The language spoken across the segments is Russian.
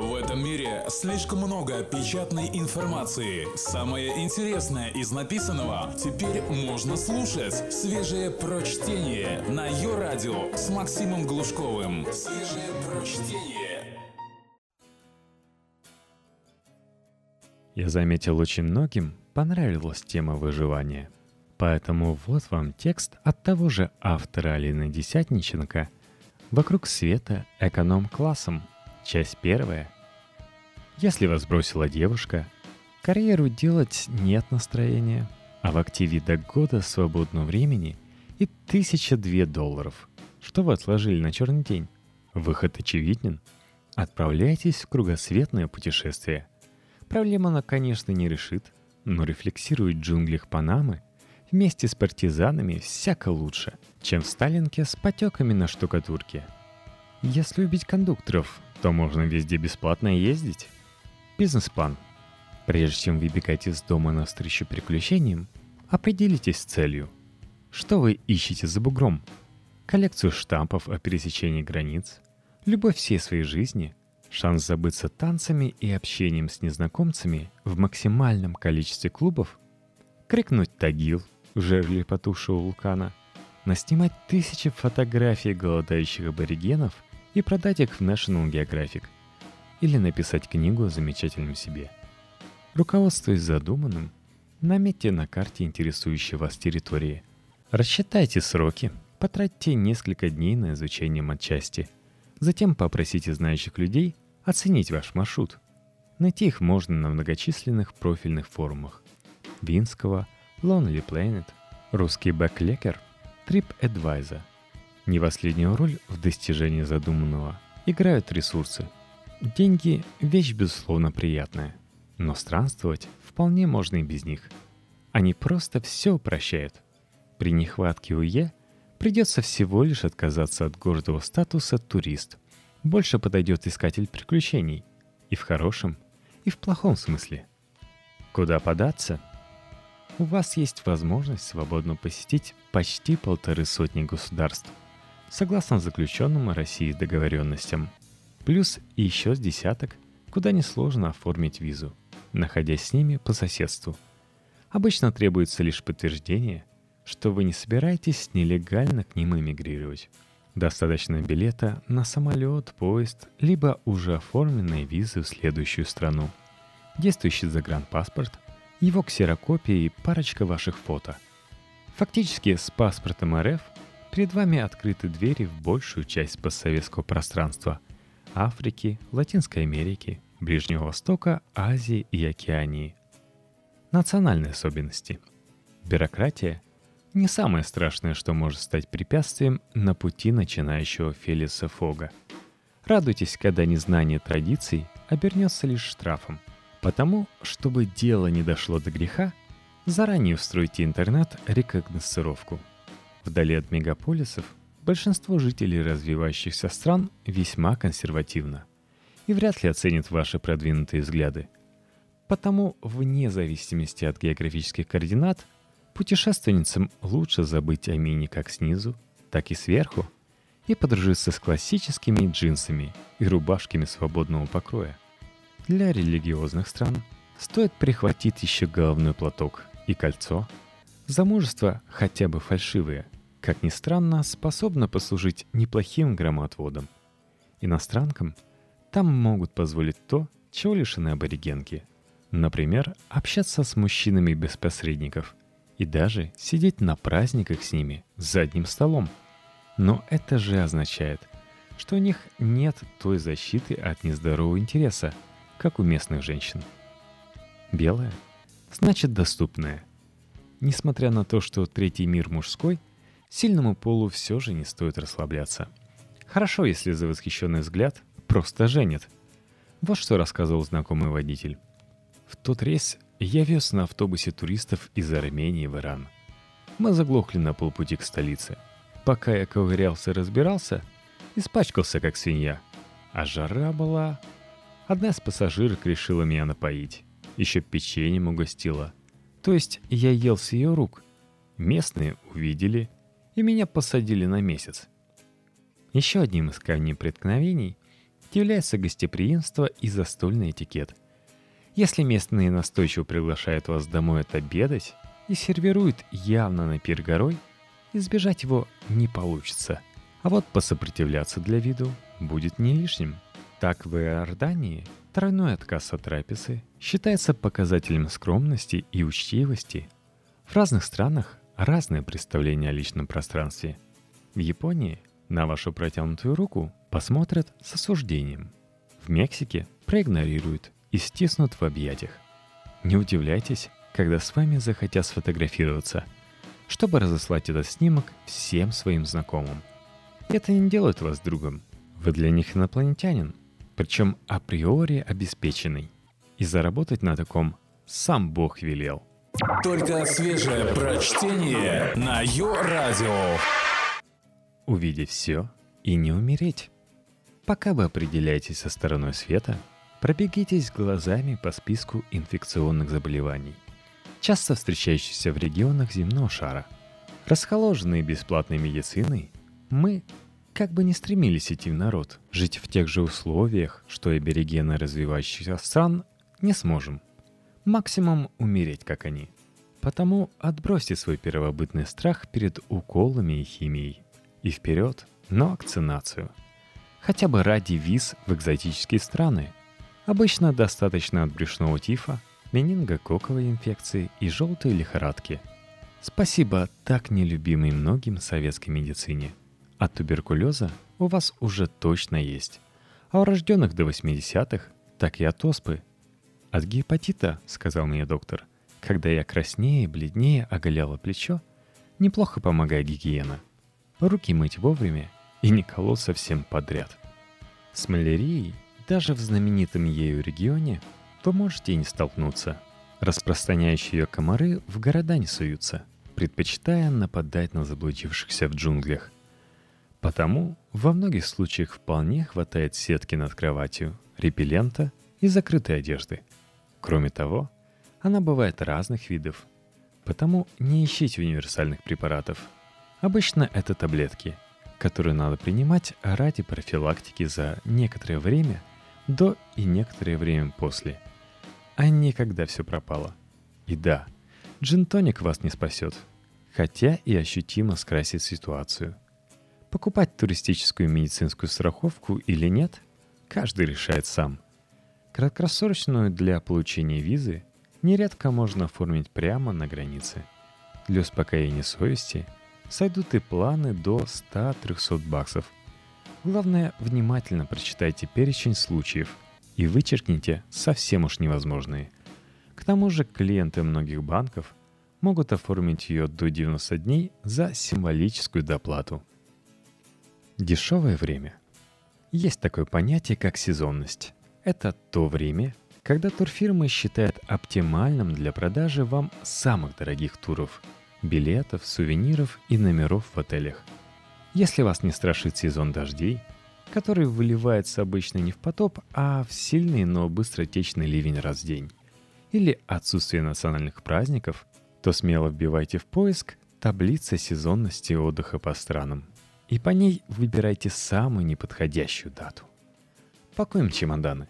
В этом мире слишком много печатной информации. Самое интересное из написанного теперь можно слушать. Свежее прочтение на ее радио с Максимом Глушковым. Свежее прочтение. Я заметил, очень многим понравилась тема выживания. Поэтому вот вам текст от того же автора Алины Десятниченко «Вокруг света эконом-классом» Часть первая. Если вас бросила девушка, карьеру делать нет настроения, а в активе до года свободного времени и тысяча две долларов. Что вы отложили на черный день? Выход очевиден. Отправляйтесь в кругосветное путешествие. Проблема она, конечно, не решит, но рефлексирует в джунглях Панамы вместе с партизанами всяко лучше, чем в Сталинке с потеками на штукатурке. Если убить кондукторов, то можно везде бесплатно ездить. Бизнес-план. Прежде чем выбегать из дома навстречу приключениям, определитесь с целью. Что вы ищете за бугром? Коллекцию штампов о пересечении границ? Любовь всей своей жизни? Шанс забыться танцами и общением с незнакомцами в максимальном количестве клубов? Крикнуть «Тагил» в жерле потухшего вулкана? Наснимать тысячи фотографий голодающих аборигенов – и продать их в National Geographic. Или написать книгу о замечательном себе. Руководствуясь задуманным, наметьте на карте интересующие вас территории. Рассчитайте сроки, потратьте несколько дней на изучение матчасти. Затем попросите знающих людей оценить ваш маршрут. Найти их можно на многочисленных профильных форумах. Винского, Lonely Planet, Русский Бэклекер, TripAdvisor – не последнюю роль в достижении задуманного играют ресурсы. Деньги – вещь безусловно приятная, но странствовать вполне можно и без них. Они просто все упрощают. При нехватке УЕ придется всего лишь отказаться от гордого статуса турист. Больше подойдет искатель приключений. И в хорошем, и в плохом смысле. Куда податься? У вас есть возможность свободно посетить почти полторы сотни государств – согласно заключенным Россией договоренностям. Плюс еще с десяток, куда несложно оформить визу, находясь с ними по соседству. Обычно требуется лишь подтверждение, что вы не собираетесь нелегально к ним эмигрировать. Достаточно билета на самолет, поезд, либо уже оформленной визы в следующую страну. Действующий загранпаспорт, его ксерокопия и парочка ваших фото. Фактически с паспортом РФ – Перед вами открыты двери в большую часть постсоветского пространства – Африки, Латинской Америки, Ближнего Востока, Азии и Океании. Национальные особенности. Бюрократия – не самое страшное, что может стать препятствием на пути начинающего Фелиса Фога. Радуйтесь, когда незнание традиций обернется лишь штрафом. Потому, чтобы дело не дошло до греха, заранее устройте интернет-рекогносцировку – Вдали от мегаполисов большинство жителей развивающихся стран весьма консервативно и вряд ли оценят ваши продвинутые взгляды. Потому, вне зависимости от географических координат, путешественницам лучше забыть о мини как снизу, так и сверху и подружиться с классическими джинсами и рубашками свободного покроя. Для религиозных стран стоит прихватить еще головной платок и кольцо – Замужество, хотя бы фальшивое, как ни странно, способно послужить неплохим громоотводом. Иностранкам там могут позволить то, чего лишены аборигенки. Например, общаться с мужчинами без посредников и даже сидеть на праздниках с ними за одним столом. Но это же означает, что у них нет той защиты от нездорового интереса, как у местных женщин. Белое значит доступное – Несмотря на то, что третий мир мужской, сильному полу все же не стоит расслабляться. Хорошо, если за восхищенный взгляд просто женят. Вот что рассказывал знакомый водитель. В тот рейс я вез на автобусе туристов из Армении в Иран. Мы заглохли на полпути к столице. Пока я ковырялся и разбирался, испачкался как свинья. А жара была... Одна из пассажирок решила меня напоить. Еще печеньем угостила — то есть я ел с ее рук. Местные увидели и меня посадили на месяц. Еще одним из камней преткновений является гостеприимство и застольный этикет. Если местные настойчиво приглашают вас домой отобедать и сервируют явно на пир горой, избежать его не получится. А вот посопротивляться для виду будет не лишним. Так в Иордании тройной отказ от трапезы считается показателем скромности и учтивости. В разных странах разное представление о личном пространстве. В Японии на вашу протянутую руку посмотрят с осуждением. В Мексике проигнорируют и стиснут в объятиях. Не удивляйтесь, когда с вами захотят сфотографироваться, чтобы разослать этот снимок всем своим знакомым. Это не делает вас другом. Вы для них инопланетянин, причем априори обеспеченный. И заработать на таком сам Бог велел. Только свежее прочтение на Йо-Радио. Увидеть все и не умереть. Пока вы определяетесь со стороной света, пробегитесь глазами по списку инфекционных заболеваний, часто встречающихся в регионах земного шара. Расхоложенные бесплатной медициной, мы, как бы не стремились идти в народ, жить в тех же условиях, что и аборигены развивающихся стран, не сможем. Максимум умереть, как они. Потому отбросьте свой первобытный страх перед уколами и химией. И вперед на вакцинацию. Хотя бы ради виз в экзотические страны. Обычно достаточно от брюшного тифа, менингококковой инфекции и желтой лихорадки. Спасибо так нелюбимой многим советской медицине. От туберкулеза у вас уже точно есть. А у рожденных до 80-х так и от оспы. От гепатита, сказал мне доктор, когда я краснее, бледнее оголяла плечо, неплохо помогает гигиена. Руки мыть вовремя и не колоть совсем подряд. С малярией, даже в знаменитом ею регионе, вы можете и не столкнуться. Распространяющие ее комары в города не суются, предпочитая нападать на заблудившихся в джунглях. Потому во многих случаях вполне хватает сетки над кроватью, репеллента и закрытой одежды. Кроме того, она бывает разных видов, потому не ищите универсальных препаратов. Обычно это таблетки – которые надо принимать ради профилактики за некоторое время до и некоторое время после. А не когда все пропало. И да, джин-тоник вас не спасет, хотя и ощутимо скрасит ситуацию. Покупать туристическую медицинскую страховку или нет, каждый решает сам. Краткосрочную для получения визы нередко можно оформить прямо на границе. Для успокоения совести – сойдут и планы до 100-300 баксов. Главное, внимательно прочитайте перечень случаев и вычеркните совсем уж невозможные. К тому же клиенты многих банков могут оформить ее до 90 дней за символическую доплату. Дешевое время. Есть такое понятие, как сезонность. Это то время, когда турфирмы считают оптимальным для продажи вам самых дорогих туров – билетов, сувениров и номеров в отелях. Если вас не страшит сезон дождей, который выливается обычно не в потоп, а в сильный, но быстротечный ливень раз в день, или отсутствие национальных праздников, то смело вбивайте в поиск таблица сезонности отдыха по странам. И по ней выбирайте самую неподходящую дату. Пакуем чемоданы.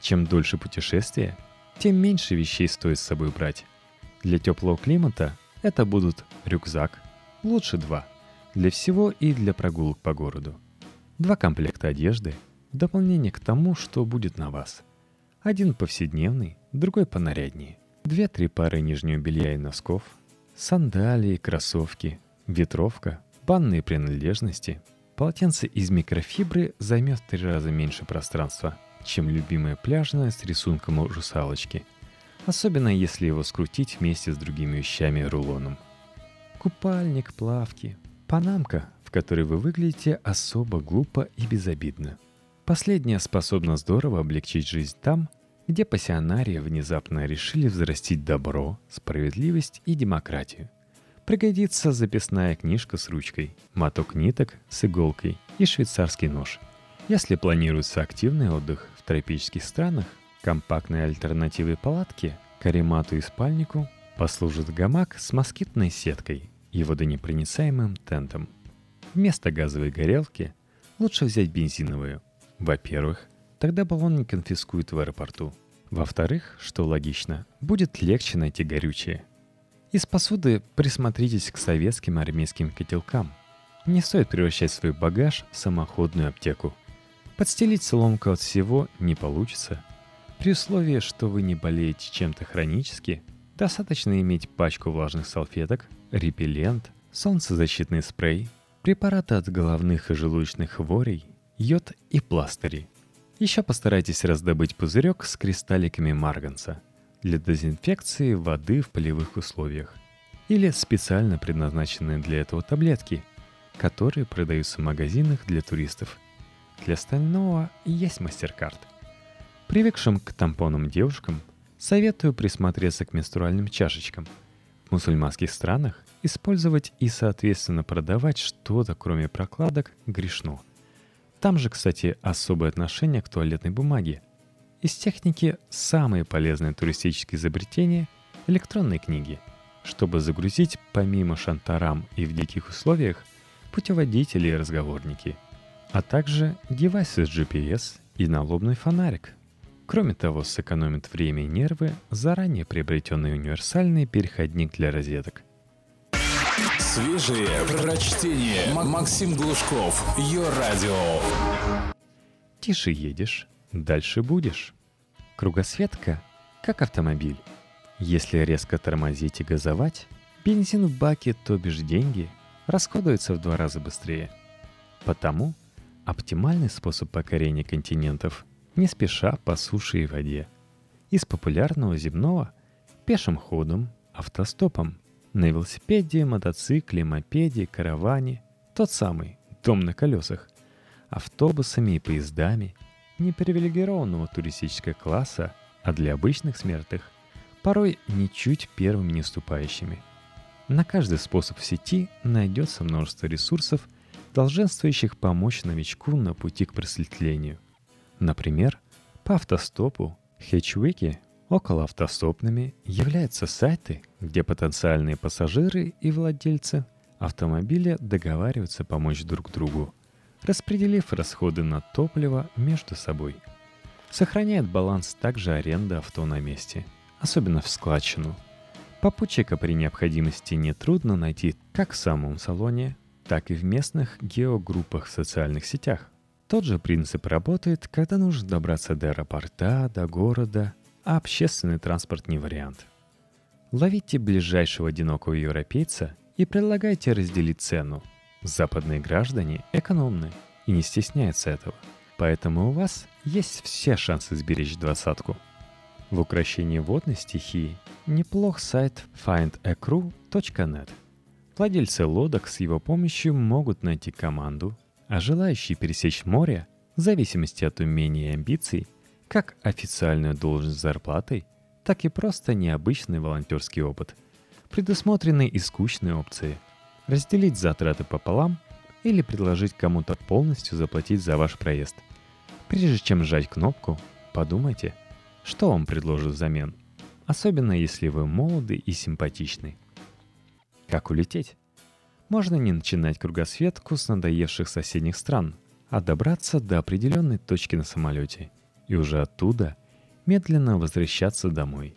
Чем дольше путешествие, тем меньше вещей стоит с собой брать. Для теплого климата это будут рюкзак, лучше два, для всего и для прогулок по городу. Два комплекта одежды, в дополнение к тому, что будет на вас. Один повседневный, другой понаряднее. Две-три пары нижнего белья и носков, сандалии, кроссовки, ветровка, банные принадлежности. Полотенце из микрофибры займет в три раза меньше пространства, чем любимое пляжное с рисунком русалочки – особенно если его скрутить вместе с другими вещами рулоном. Купальник, плавки, панамка, в которой вы выглядите особо глупо и безобидно. Последняя способна здорово облегчить жизнь там, где пассионарии внезапно решили взрастить добро, справедливость и демократию. Пригодится записная книжка с ручкой, моток ниток с иголкой и швейцарский нож. Если планируется активный отдых в тропических странах, Компактной альтернативой палатки, каремату и спальнику послужит гамак с москитной сеткой и водонепроницаемым тентом. Вместо газовой горелки лучше взять бензиновую. Во-первых, тогда баллон не конфискуют в аэропорту. Во-вторых, что логично, будет легче найти горючее. Из посуды присмотритесь к советским армейским котелкам. Не стоит превращать свой багаж в самоходную аптеку. Подстелить соломку от всего не получится. При условии, что вы не болеете чем-то хронически, достаточно иметь пачку влажных салфеток, репеллент, солнцезащитный спрей, препараты от головных и желудочных хворей, йод и пластыри. Еще постарайтесь раздобыть пузырек с кристалликами марганца для дезинфекции воды в полевых условиях или специально предназначенные для этого таблетки, которые продаются в магазинах для туристов. Для остального есть мастер-карт. Привыкшим к тампонам девушкам советую присмотреться к менструальным чашечкам. В мусульманских странах использовать и, соответственно, продавать что-то, кроме прокладок, грешно – там же, кстати, особое отношение к туалетной бумаге. Из техники самые полезные туристические изобретения — электронные книги, чтобы загрузить помимо шантарам и в диких условиях путеводители и разговорники, а также девайсы с GPS и налобный фонарик. Кроме того, сэкономит время и нервы заранее приобретенный универсальный переходник для розеток — Свежие прочтение. Максим Глушков. Ее радио. Тише едешь, дальше будешь. Кругосветка как автомобиль. Если резко тормозить и газовать, бензин в баке, то бишь деньги, расходуется в два раза быстрее. Потому оптимальный способ покорения континентов не спеша по суше и воде. Из популярного земного – пешим ходом, автостопом – на велосипеде, мотоцикле, мопеде, караване. Тот самый, дом на колесах. Автобусами и поездами. Не привилегированного туристического класса, а для обычных смертных. Порой ничуть первыми не ступающими. На каждый способ в сети найдется множество ресурсов, долженствующих помочь новичку на пути к просветлению. Например, по автостопу Хэтчвики Около автостопными являются сайты, где потенциальные пассажиры и владельцы автомобиля договариваются помочь друг другу, распределив расходы на топливо между собой. Сохраняет баланс также аренда авто на месте, особенно в складчину. Попутчика при необходимости нетрудно найти как в самом салоне, так и в местных геогруппах в социальных сетях. Тот же принцип работает, когда нужно добраться до аэропорта, до города а общественный транспорт не вариант. Ловите ближайшего одинокого европейца и предлагайте разделить цену. Западные граждане экономны и не стесняются этого, поэтому у вас есть все шансы сберечь двадцатку. В украшении водной стихии неплох сайт findacrew.net. Владельцы лодок с его помощью могут найти команду, а желающие пересечь море, в зависимости от умений и амбиций, как официальную должность с зарплатой, так и просто необычный волонтерский опыт. Предусмотрены и скучные опции. Разделить затраты пополам или предложить кому-то полностью заплатить за ваш проезд. Прежде чем сжать кнопку, подумайте, что вам предложат взамен. Особенно если вы молоды и симпатичны. Как улететь? Можно не начинать кругосветку с надоевших соседних стран, а добраться до определенной точки на самолете – и уже оттуда медленно возвращаться домой.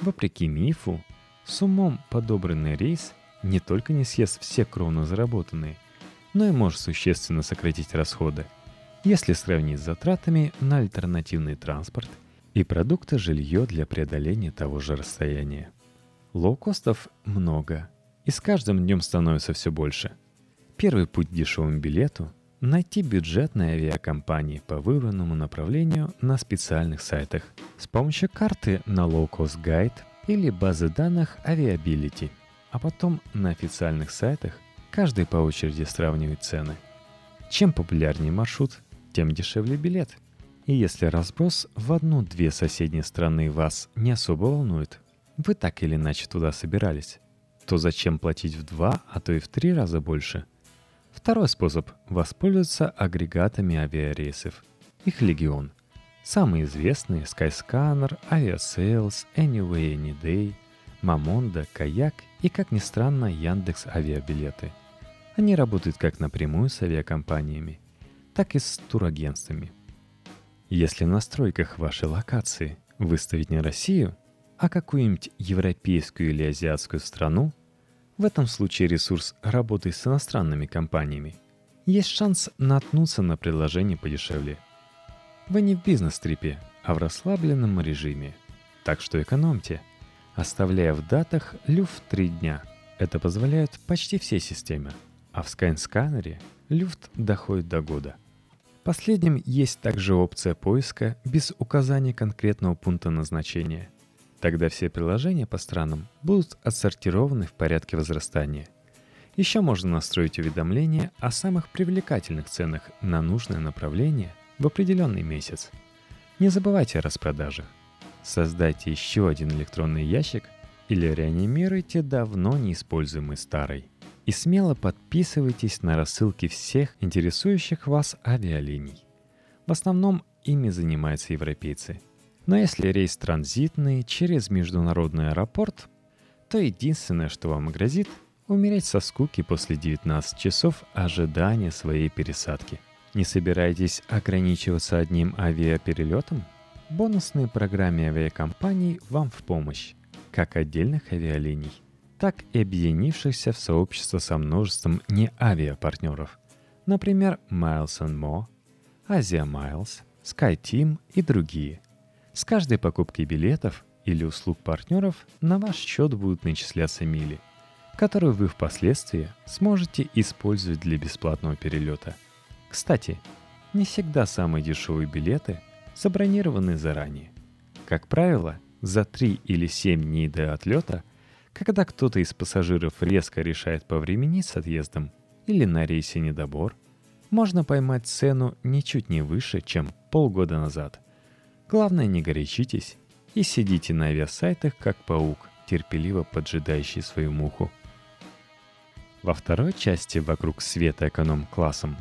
Вопреки мифу, с умом подобранный рейс не только не съест все кровно заработанные, но и может существенно сократить расходы, если сравнить с затратами на альтернативный транспорт и продукты жилье для преодоления того же расстояния. Лоукостов много, и с каждым днем становится все больше. Первый путь к дешевому билету Найти бюджетные авиакомпании по выбранному направлению на специальных сайтах с помощью карты на Low Cost Guide или базы данных Aviability, а потом на официальных сайтах каждый по очереди сравнивает цены. Чем популярнее маршрут, тем дешевле билет. И если разброс в одну-две соседние страны вас не особо волнует, вы так или иначе туда собирались, то зачем платить в два, а то и в три раза больше – Второй способ – воспользоваться агрегатами авиарейсов. Их легион. Самые известные – Skyscanner, Aviasales, Anyway Anyday, Mamonda, Kayak и, как ни странно, Яндекс Авиабилеты. Они работают как напрямую с авиакомпаниями, так и с турагентствами. Если в настройках вашей локации выставить не Россию, а какую-нибудь европейскую или азиатскую страну, в этом случае ресурс работает с иностранными компаниями, есть шанс наткнуться на предложение подешевле. Вы не в бизнес-трипе, а в расслабленном режиме. Так что экономьте, оставляя в датах люфт 3 дня. Это позволяет почти все системы, а в Skyscanner люфт доходит до года – Последним есть также опция поиска без указания конкретного пункта назначения. Тогда все приложения по странам будут отсортированы в порядке возрастания. Еще можно настроить уведомления о самых привлекательных ценах на нужное направление в определенный месяц. Не забывайте о распродаже. Создайте еще один электронный ящик или реанимируйте давно неиспользуемый старый – и смело подписывайтесь на рассылки всех интересующих вас авиалиний. В основном ими занимаются европейцы. Но если рейс транзитный через международный аэропорт, то единственное, что вам грозит, умереть со скуки после 19 часов ожидания своей пересадки. Не собираетесь ограничиваться одним авиаперелетом? Бонусные программы авиакомпаний вам в помощь, как отдельных авиалиний, так и объединившихся в сообщество со множеством неавиапартнеров, например, Miles More, Asia Miles, SkyTeam и другие. С каждой покупкой билетов или услуг партнеров на ваш счет будут начисляться мили, которые вы впоследствии сможете использовать для бесплатного перелета. Кстати, не всегда самые дешевые билеты забронированы заранее. Как правило, за 3 или 7 дней до отлета – когда кто-то из пассажиров резко решает повременить с отъездом или на рейсе недобор, можно поймать цену ничуть не выше, чем полгода назад. Главное, не горячитесь и сидите на авиасайтах, как паук, терпеливо поджидающий свою муху. Во второй части вокруг света эконом-классом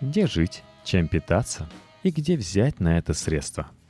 где жить, чем питаться и где взять на это средства –